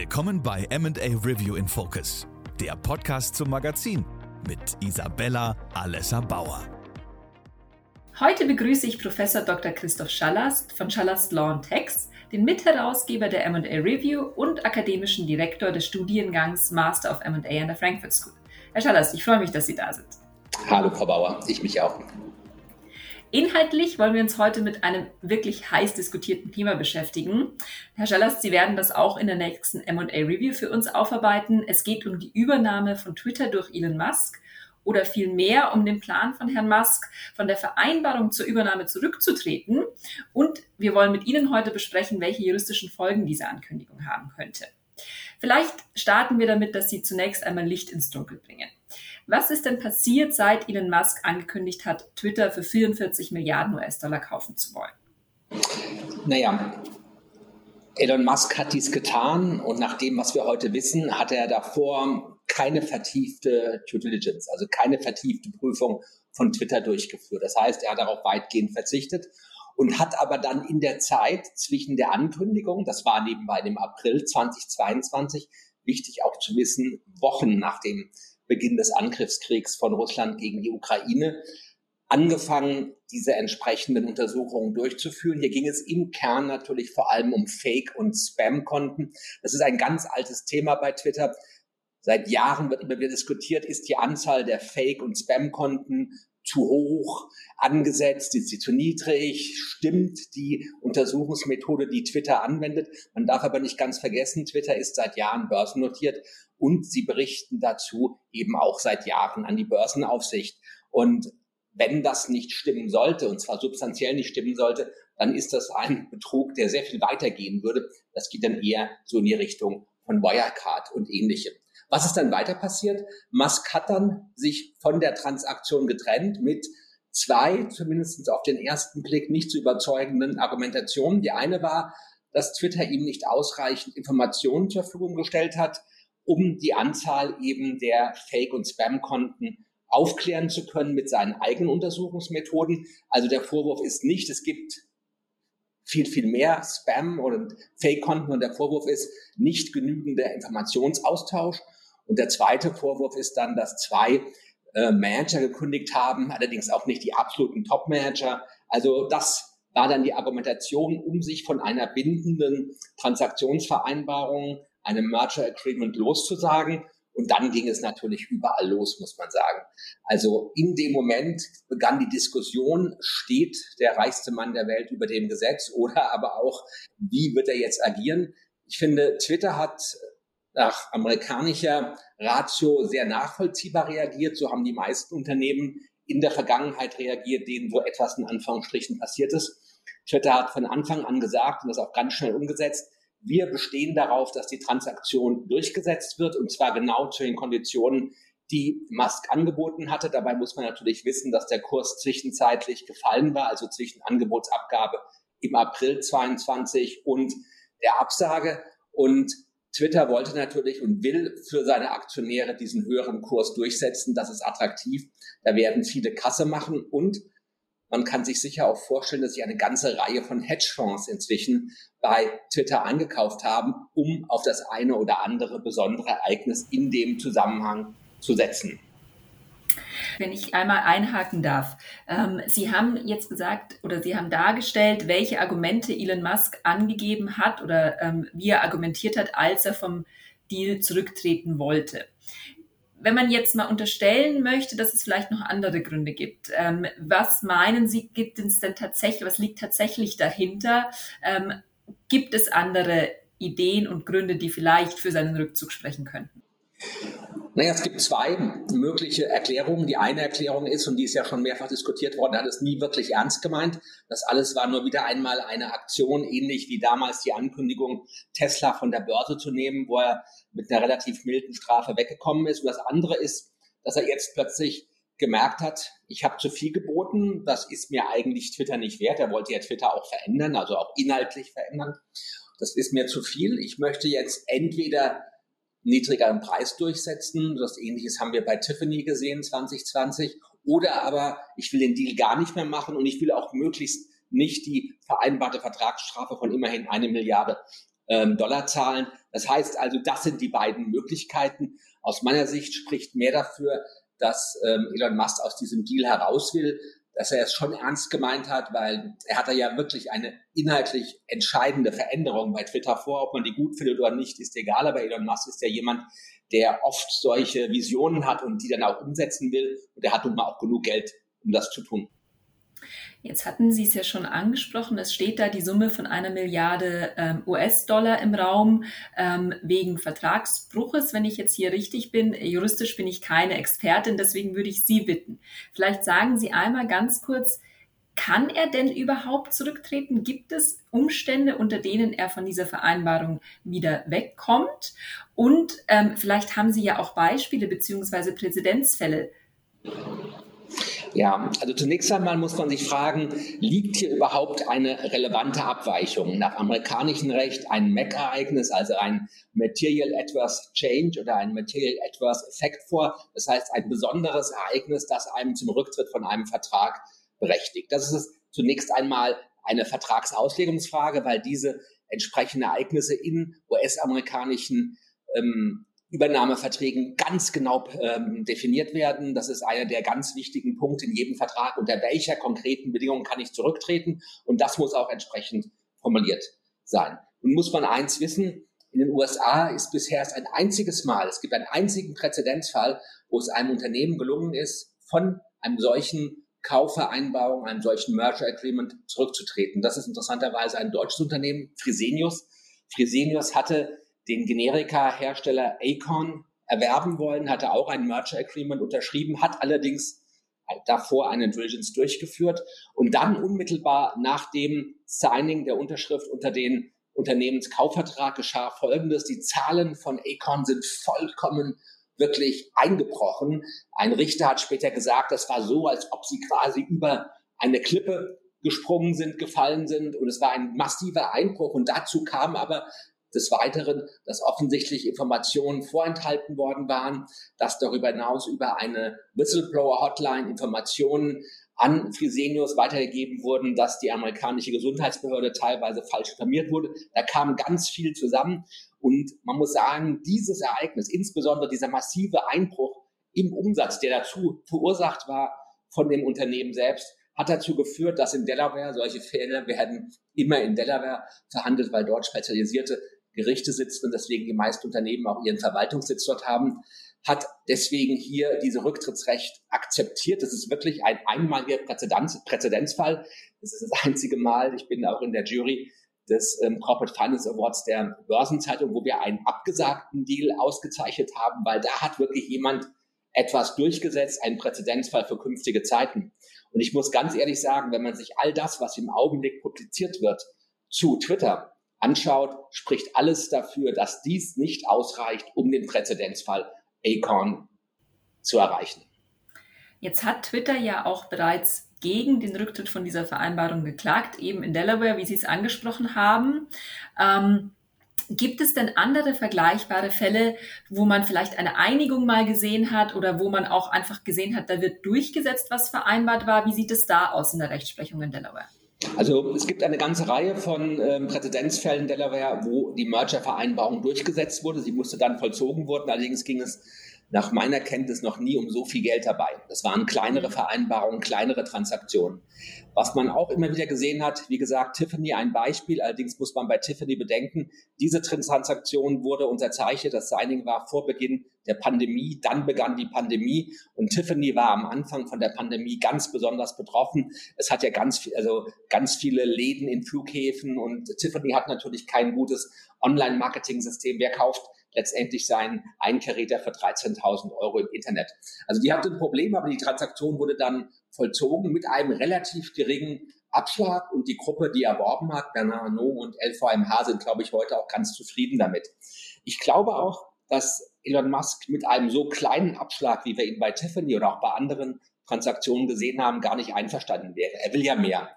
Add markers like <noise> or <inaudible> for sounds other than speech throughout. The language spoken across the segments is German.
Willkommen bei MA Review in Focus, der Podcast zum Magazin mit Isabella Alessa Bauer. Heute begrüße ich Professor Dr. Christoph Schallast von Schallast Law Tax, den Mitherausgeber der MA Review und akademischen Direktor des Studiengangs Master of MA an der Frankfurt School. Herr Schallast, ich freue mich, dass Sie da sind. Hallo, Frau Bauer, ich mich auch. Inhaltlich wollen wir uns heute mit einem wirklich heiß diskutierten Thema beschäftigen. Herr Schallast, Sie werden das auch in der nächsten M&A Review für uns aufarbeiten. Es geht um die Übernahme von Twitter durch Elon Musk oder vielmehr um den Plan von Herrn Musk, von der Vereinbarung zur Übernahme zurückzutreten. Und wir wollen mit Ihnen heute besprechen, welche juristischen Folgen diese Ankündigung haben könnte. Vielleicht starten wir damit, dass Sie zunächst einmal Licht ins Dunkel bringen. Was ist denn passiert, seit Elon Musk angekündigt hat, Twitter für 44 Milliarden US-Dollar kaufen zu wollen? Naja, Elon Musk hat dies getan und nach dem, was wir heute wissen, hat er davor keine vertiefte Due Diligence, also keine vertiefte Prüfung von Twitter durchgeführt. Das heißt, er hat darauf weitgehend verzichtet und hat aber dann in der Zeit zwischen der Ankündigung, das war nebenbei im April 2022, wichtig auch zu wissen, Wochen nach dem Beginn des Angriffskriegs von Russland gegen die Ukraine angefangen, diese entsprechenden Untersuchungen durchzuführen. Hier ging es im Kern natürlich vor allem um Fake- und Spam-Konten. Das ist ein ganz altes Thema bei Twitter. Seit Jahren wird immer wieder diskutiert, ist die Anzahl der Fake- und Spam-Konten zu hoch angesetzt, ist sie zu niedrig, stimmt die Untersuchungsmethode, die Twitter anwendet. Man darf aber nicht ganz vergessen, Twitter ist seit Jahren börsennotiert und sie berichten dazu eben auch seit Jahren an die Börsenaufsicht. Und wenn das nicht stimmen sollte, und zwar substanziell nicht stimmen sollte, dann ist das ein Betrug, der sehr viel weitergehen würde. Das geht dann eher so in die Richtung von Wirecard und ähnlichem. Was ist dann weiter passiert? Musk hat dann sich von der Transaktion getrennt mit zwei, zumindest auf den ersten Blick, nicht zu überzeugenden Argumentationen. Die eine war, dass Twitter ihm nicht ausreichend Informationen zur Verfügung gestellt hat, um die Anzahl eben der Fake- und Spam-Konten aufklären zu können mit seinen eigenen Untersuchungsmethoden. Also der Vorwurf ist nicht, es gibt viel, viel mehr Spam oder Fake-Konten und der Vorwurf ist nicht genügender Informationsaustausch. Und der zweite Vorwurf ist dann, dass zwei äh, Manager gekündigt haben, allerdings auch nicht die absoluten Top-Manager. Also das war dann die Argumentation, um sich von einer bindenden Transaktionsvereinbarung einem Merger Agreement loszusagen. Und dann ging es natürlich überall los, muss man sagen. Also in dem Moment begann die Diskussion, steht der reichste Mann der Welt über dem Gesetz oder <laughs> aber auch, wie wird er jetzt agieren? Ich finde, Twitter hat nach amerikanischer Ratio sehr nachvollziehbar reagiert. So haben die meisten Unternehmen in der Vergangenheit reagiert, denen so etwas in Anführungsstrichen passiert ist. Twitter hat von Anfang an gesagt und das auch ganz schnell umgesetzt, wir bestehen darauf, dass die Transaktion durchgesetzt wird und zwar genau zu den Konditionen, die Musk angeboten hatte. Dabei muss man natürlich wissen, dass der Kurs zwischenzeitlich gefallen war, also zwischen Angebotsabgabe im April 22 und der Absage. Und Twitter wollte natürlich und will für seine Aktionäre diesen höheren Kurs durchsetzen. Das ist attraktiv. Da werden viele Kasse machen und man kann sich sicher auch vorstellen, dass sich eine ganze Reihe von Hedgefonds inzwischen bei Twitter angekauft haben, um auf das eine oder andere besondere Ereignis in dem Zusammenhang zu setzen. Wenn ich einmal einhaken darf. Ähm, Sie haben jetzt gesagt oder Sie haben dargestellt, welche Argumente Elon Musk angegeben hat oder ähm, wie er argumentiert hat, als er vom Deal zurücktreten wollte wenn man jetzt mal unterstellen möchte, dass es vielleicht noch andere Gründe gibt, ähm, was meinen Sie, gibt es denn tatsächlich, was liegt tatsächlich dahinter? Ähm, gibt es andere Ideen und Gründe, die vielleicht für seinen Rückzug sprechen könnten? Naja, es gibt zwei mögliche Erklärungen. Die eine Erklärung ist, und die ist ja schon mehrfach diskutiert worden, hat es nie wirklich ernst gemeint. Das alles war nur wieder einmal eine Aktion, ähnlich wie damals die Ankündigung, Tesla von der Börse zu nehmen, wo er mit einer relativ milden Strafe weggekommen ist. Und das andere ist, dass er jetzt plötzlich gemerkt hat, ich habe zu viel geboten, das ist mir eigentlich Twitter nicht wert. Er wollte ja Twitter auch verändern, also auch inhaltlich verändern. Das ist mir zu viel. Ich möchte jetzt entweder niedrigeren Preis durchsetzen. Das Ähnliches haben wir bei Tiffany gesehen 2020. Oder aber ich will den Deal gar nicht mehr machen und ich will auch möglichst nicht die vereinbarte Vertragsstrafe von immerhin eine Milliarde ähm, Dollar zahlen. Das heißt also, das sind die beiden Möglichkeiten. Aus meiner Sicht spricht mehr dafür, dass ähm, Elon Musk aus diesem Deal heraus will, dass er es schon ernst gemeint hat, weil er hat ja wirklich eine inhaltlich entscheidende Veränderung bei Twitter vor. Ob man die gut findet oder nicht, ist egal. Aber Elon Musk ist ja jemand, der oft solche Visionen hat und die dann auch umsetzen will. Und er hat nun mal auch genug Geld, um das zu tun. Jetzt hatten Sie es ja schon angesprochen, es steht da die Summe von einer Milliarde ähm, US-Dollar im Raum ähm, wegen Vertragsbruches. Wenn ich jetzt hier richtig bin, juristisch bin ich keine Expertin, deswegen würde ich Sie bitten. Vielleicht sagen Sie einmal ganz kurz, kann er denn überhaupt zurücktreten? Gibt es Umstände, unter denen er von dieser Vereinbarung wieder wegkommt? Und ähm, vielleicht haben Sie ja auch Beispiele beziehungsweise Präzedenzfälle. Ja, also zunächst einmal muss man sich fragen, liegt hier überhaupt eine relevante Abweichung nach amerikanischem Recht ein MAC-Ereignis, also ein Material Adverse Change oder ein Material Adverse Effect vor? Das heißt, ein besonderes Ereignis, das einem zum Rücktritt von einem Vertrag berechtigt. Das ist zunächst einmal eine Vertragsauslegungsfrage, weil diese entsprechenden Ereignisse in US-amerikanischen ähm, Übernahmeverträgen ganz genau ähm, definiert werden. Das ist einer der ganz wichtigen Punkte in jedem Vertrag. Unter welcher konkreten Bedingung kann ich zurücktreten? Und das muss auch entsprechend formuliert sein. Nun muss man eins wissen. In den USA ist bisher erst ein einziges Mal, es gibt einen einzigen Präzedenzfall, wo es einem Unternehmen gelungen ist, von einem solchen Kaufvereinbarung, einem solchen Merger Agreement zurückzutreten. Das ist interessanterweise ein deutsches Unternehmen, Fresenius. Fresenius hatte den Generika-Hersteller Acon erwerben wollen, hatte auch ein Merger Agreement unterschrieben, hat allerdings davor eine Diligence durchgeführt und dann unmittelbar nach dem Signing der Unterschrift unter den Unternehmenskaufvertrag geschah Folgendes. Die Zahlen von Acon sind vollkommen wirklich eingebrochen. Ein Richter hat später gesagt, das war so, als ob sie quasi über eine Klippe gesprungen sind, gefallen sind und es war ein massiver Einbruch und dazu kam aber des Weiteren, dass offensichtlich Informationen vorenthalten worden waren, dass darüber hinaus über eine Whistleblower-Hotline Informationen an Fresenius weitergegeben wurden, dass die amerikanische Gesundheitsbehörde teilweise falsch informiert wurde. Da kam ganz viel zusammen. Und man muss sagen, dieses Ereignis, insbesondere dieser massive Einbruch im Umsatz, der dazu verursacht war von dem Unternehmen selbst, hat dazu geführt, dass in Delaware solche Fälle werden immer in Delaware verhandelt, weil dort spezialisierte Gerichte sitzen und deswegen die meisten Unternehmen auch ihren Verwaltungssitz dort haben, hat deswegen hier diese Rücktrittsrecht akzeptiert. Das ist wirklich ein einmaliger Präzedenz, Präzedenzfall. Das ist das einzige Mal. Ich bin auch in der Jury des ähm, Corporate Finance Awards der Börsenzeitung, wo wir einen abgesagten Deal ausgezeichnet haben, weil da hat wirklich jemand etwas durchgesetzt, einen Präzedenzfall für künftige Zeiten. Und ich muss ganz ehrlich sagen, wenn man sich all das, was im Augenblick publiziert wird, zu Twitter anschaut, spricht alles dafür, dass dies nicht ausreicht, um den Präzedenzfall Acorn zu erreichen. Jetzt hat Twitter ja auch bereits gegen den Rücktritt von dieser Vereinbarung geklagt, eben in Delaware, wie Sie es angesprochen haben. Ähm, gibt es denn andere vergleichbare Fälle, wo man vielleicht eine Einigung mal gesehen hat oder wo man auch einfach gesehen hat, da wird durchgesetzt, was vereinbart war? Wie sieht es da aus in der Rechtsprechung in Delaware? Also es gibt eine ganze Reihe von ähm, Präzedenzfällen in Delaware, wo die Merger-Vereinbarung durchgesetzt wurde. Sie musste dann vollzogen werden. Allerdings ging es nach meiner Kenntnis noch nie um so viel Geld dabei. Das waren kleinere Vereinbarungen, kleinere Transaktionen. Was man auch immer wieder gesehen hat, wie gesagt, Tiffany ein Beispiel. Allerdings muss man bei Tiffany bedenken, diese Transaktion wurde unterzeichnet. Das Signing war vor Beginn der Pandemie. Dann begann die Pandemie und Tiffany war am Anfang von der Pandemie ganz besonders betroffen. Es hat ja ganz, also ganz viele Läden in Flughäfen und Tiffany hat natürlich kein gutes Online-Marketing-System. Wer kauft letztendlich sein Einkaräter für 13.000 Euro im Internet. Also die hatte ein Problem, aber die Transaktion wurde dann vollzogen mit einem relativ geringen Abschlag und die Gruppe, die erworben hat, Bernard Arnault und LVMH, sind, glaube ich, heute auch ganz zufrieden damit. Ich glaube auch, dass Elon Musk mit einem so kleinen Abschlag, wie wir ihn bei Tiffany oder auch bei anderen Transaktionen gesehen haben, gar nicht einverstanden wäre. Er will ja mehr.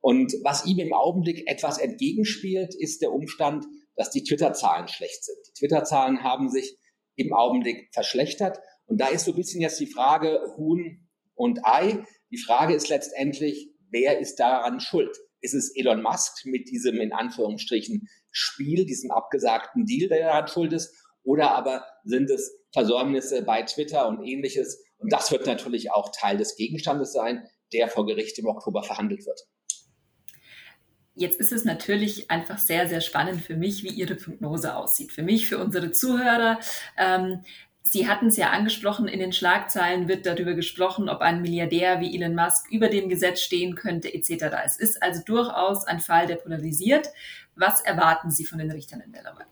Und was ihm im Augenblick etwas entgegenspielt, ist der Umstand, dass die Twitter-Zahlen schlecht sind. Die Twitter-Zahlen haben sich im Augenblick verschlechtert. Und da ist so ein bisschen jetzt die Frage Huhn und Ei. Die Frage ist letztendlich, wer ist daran schuld? ist es Elon Musk mit diesem in Anführungsstrichen Spiel, diesem abgesagten Deal, der daran schuld ist, oder aber sind es Versäumnisse bei Twitter und ähnliches. Und das wird natürlich auch Teil des Gegenstandes sein, der vor Gericht im Oktober verhandelt wird. Jetzt ist es natürlich einfach sehr, sehr spannend für mich, wie Ihre Prognose aussieht. Für mich, für unsere Zuhörer. Ähm, Sie hatten es ja angesprochen, in den Schlagzeilen wird darüber gesprochen, ob ein Milliardär wie Elon Musk über dem Gesetz stehen könnte, etc. Es ist also durchaus ein Fall, der polarisiert. Was erwarten Sie von den Richtern in Delaware?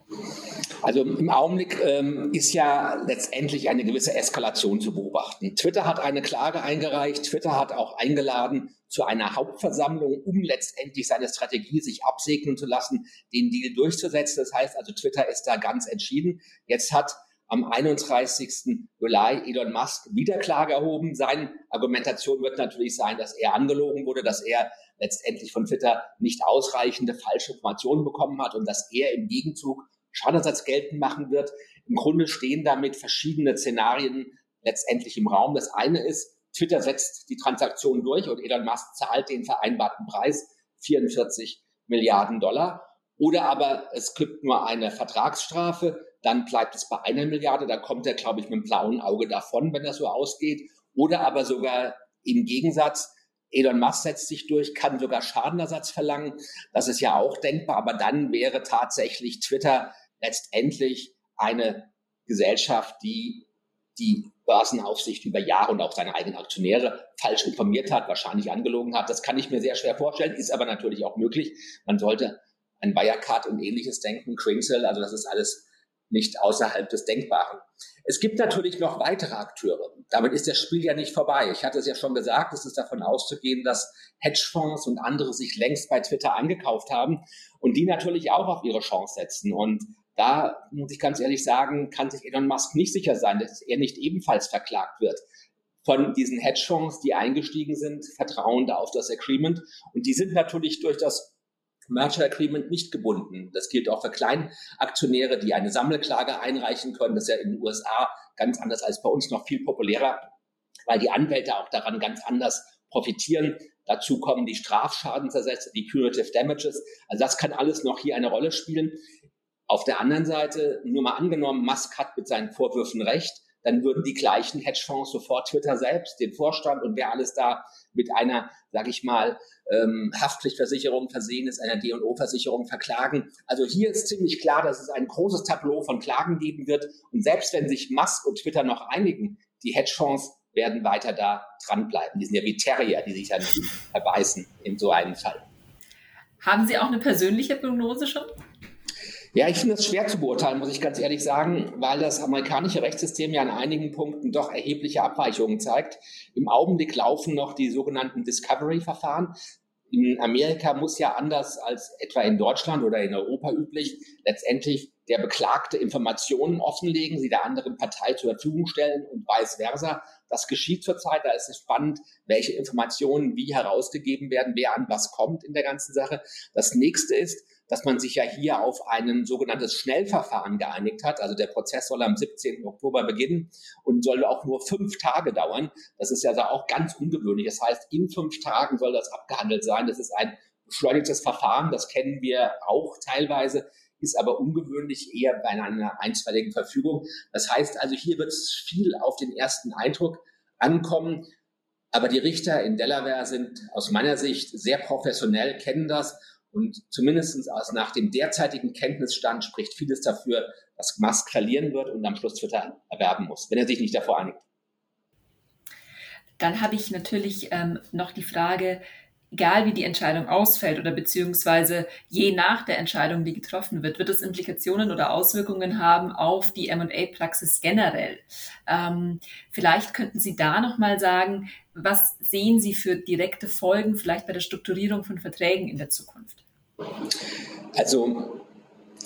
Also im Augenblick ähm, ist ja letztendlich eine gewisse Eskalation zu beobachten. Twitter hat eine Klage eingereicht, Twitter hat auch eingeladen zu einer Hauptversammlung, um letztendlich seine Strategie sich absegnen zu lassen, den Deal durchzusetzen. Das heißt also, Twitter ist da ganz entschieden. Jetzt hat am 31. Juli Elon Musk wieder Klage erhoben. Seine Argumentation wird natürlich sein, dass er angelogen wurde, dass er letztendlich von Twitter nicht ausreichende falsche Informationen bekommen hat und dass er im Gegenzug Schadenersatz geltend machen wird. Im Grunde stehen damit verschiedene Szenarien letztendlich im Raum. Das eine ist, Twitter setzt die Transaktion durch und Elon Musk zahlt den vereinbarten Preis, 44 Milliarden Dollar. Oder aber es gibt nur eine Vertragsstrafe, dann bleibt es bei einer Milliarde, da kommt er, glaube ich, mit dem blauen Auge davon, wenn das so ausgeht. Oder aber sogar im Gegensatz, Elon Musk setzt sich durch, kann sogar Schadenersatz verlangen. Das ist ja auch denkbar, aber dann wäre tatsächlich Twitter letztendlich eine Gesellschaft, die die Börsenaufsicht über Jahre und auch seine eigenen Aktionäre falsch informiert hat, wahrscheinlich angelogen hat. Das kann ich mir sehr schwer vorstellen, ist aber natürlich auch möglich. Man sollte an Wirecard und ähnliches denken, Cringsel, also das ist alles nicht außerhalb des Denkbaren. Es gibt natürlich noch weitere Akteure. Damit ist das Spiel ja nicht vorbei. Ich hatte es ja schon gesagt, es ist davon auszugehen, dass Hedgefonds und andere sich längst bei Twitter angekauft haben und die natürlich auch auf ihre Chance setzen. Und da muss ich ganz ehrlich sagen, kann sich Elon Musk nicht sicher sein, dass er nicht ebenfalls verklagt wird von diesen Hedgefonds, die eingestiegen sind, vertrauen da auf das Agreement. Und die sind natürlich durch das Merger Agreement nicht gebunden. Das gilt auch für Kleinaktionäre, die eine Sammelklage einreichen können. Das ist ja in den USA ganz anders als bei uns noch viel populärer, weil die Anwälte auch daran ganz anders profitieren. Dazu kommen die Strafschadensersätze, die Punitive Damages. Also das kann alles noch hier eine Rolle spielen. Auf der anderen Seite, nur mal angenommen, Musk hat mit seinen Vorwürfen recht, dann würden die gleichen Hedgefonds sofort Twitter selbst, den Vorstand und wer alles da mit einer, sage ich mal, ähm, Haftpflichtversicherung versehen ist, einer D&O-Versicherung verklagen. Also hier ist ziemlich klar, dass es ein großes Tableau von Klagen geben wird. Und selbst wenn sich Musk und Twitter noch einigen, die Hedgefonds werden weiter da dranbleiben. Die sind ja wie Terrier, die sich dann verbeißen in so einem Fall. Haben Sie auch eine persönliche Prognose schon? Ja, ich finde es schwer zu beurteilen, muss ich ganz ehrlich sagen, weil das amerikanische Rechtssystem ja an einigen Punkten doch erhebliche Abweichungen zeigt. Im Augenblick laufen noch die sogenannten Discovery-Verfahren. In Amerika muss ja anders als etwa in Deutschland oder in Europa üblich letztendlich der Beklagte Informationen offenlegen, sie der anderen Partei zur Verfügung stellen und vice versa. Das geschieht zurzeit. Da ist es spannend, welche Informationen wie herausgegeben werden, wer an was kommt in der ganzen Sache. Das nächste ist, dass man sich ja hier auf ein sogenanntes Schnellverfahren geeinigt hat. Also der Prozess soll am 17. Oktober beginnen und soll auch nur fünf Tage dauern. Das ist ja auch ganz ungewöhnlich. Das heißt, in fünf Tagen soll das abgehandelt sein. Das ist ein beschleunigtes Verfahren. Das kennen wir auch teilweise ist aber ungewöhnlich eher bei einer einstweiligen Verfügung. Das heißt also, hier wird es viel auf den ersten Eindruck ankommen. Aber die Richter in Delaware sind aus meiner Sicht sehr professionell, kennen das und zumindest aus nach dem derzeitigen Kenntnisstand spricht vieles dafür, dass Musk verlieren wird und am Schluss Twitter erwerben muss, wenn er sich nicht davor einigt. Dann habe ich natürlich ähm, noch die Frage, egal wie die Entscheidung ausfällt oder beziehungsweise je nach der Entscheidung, die getroffen wird, wird es Implikationen oder Auswirkungen haben auf die M&A-Praxis generell. Ähm, vielleicht könnten Sie da nochmal sagen, was sehen Sie für direkte Folgen vielleicht bei der Strukturierung von Verträgen in der Zukunft? Also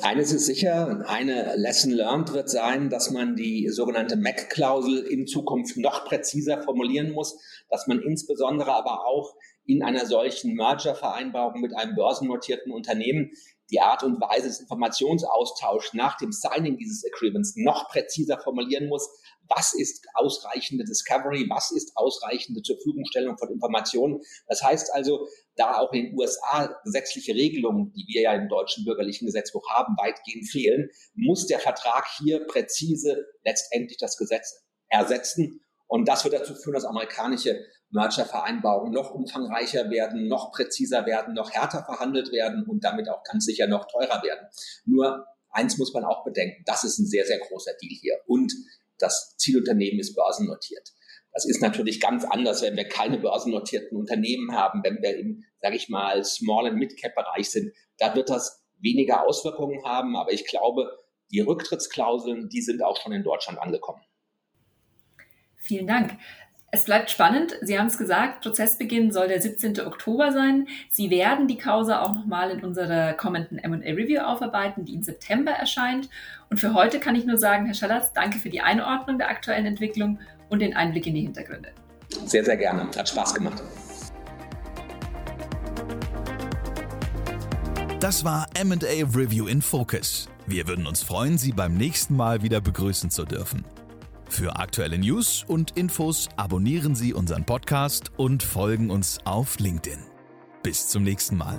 eines ist sicher, eine Lesson learned wird sein, dass man die sogenannte MAC-Klausel in Zukunft noch präziser formulieren muss, dass man insbesondere aber auch in einer solchen Merger-Vereinbarung mit einem börsennotierten Unternehmen die Art und Weise des Informationsaustauschs nach dem Signing dieses Agreements noch präziser formulieren muss. Was ist ausreichende Discovery? Was ist ausreichende zur Verfügungstellung von Informationen? Das heißt also, da auch in den USA gesetzliche Regelungen, die wir ja im deutschen bürgerlichen Gesetzbuch haben, weitgehend fehlen, muss der Vertrag hier präzise letztendlich das Gesetz ersetzen. Und das wird dazu führen, dass amerikanische Merger-Vereinbarungen noch umfangreicher werden, noch präziser werden, noch härter verhandelt werden und damit auch ganz sicher noch teurer werden. Nur eins muss man auch bedenken, das ist ein sehr, sehr großer Deal hier. Und das Zielunternehmen ist börsennotiert. Das ist natürlich ganz anders, wenn wir keine börsennotierten Unternehmen haben, wenn wir im, sage ich mal, Small- and Mid-Cap-Bereich sind. Da wird das weniger Auswirkungen haben, aber ich glaube, die Rücktrittsklauseln, die sind auch schon in Deutschland angekommen. Vielen Dank. Es bleibt spannend. Sie haben es gesagt, Prozessbeginn soll der 17. Oktober sein. Sie werden die Causa auch nochmal in unserer kommenden M&A Review aufarbeiten, die im September erscheint. Und für heute kann ich nur sagen, Herr Schallatz, danke für die Einordnung der aktuellen Entwicklung und den Einblick in die Hintergründe. Sehr, sehr gerne. Hat Spaß gemacht. Das war MA Review in Focus. Wir würden uns freuen, Sie beim nächsten Mal wieder begrüßen zu dürfen. Für aktuelle News und Infos abonnieren Sie unseren Podcast und folgen uns auf LinkedIn. Bis zum nächsten Mal.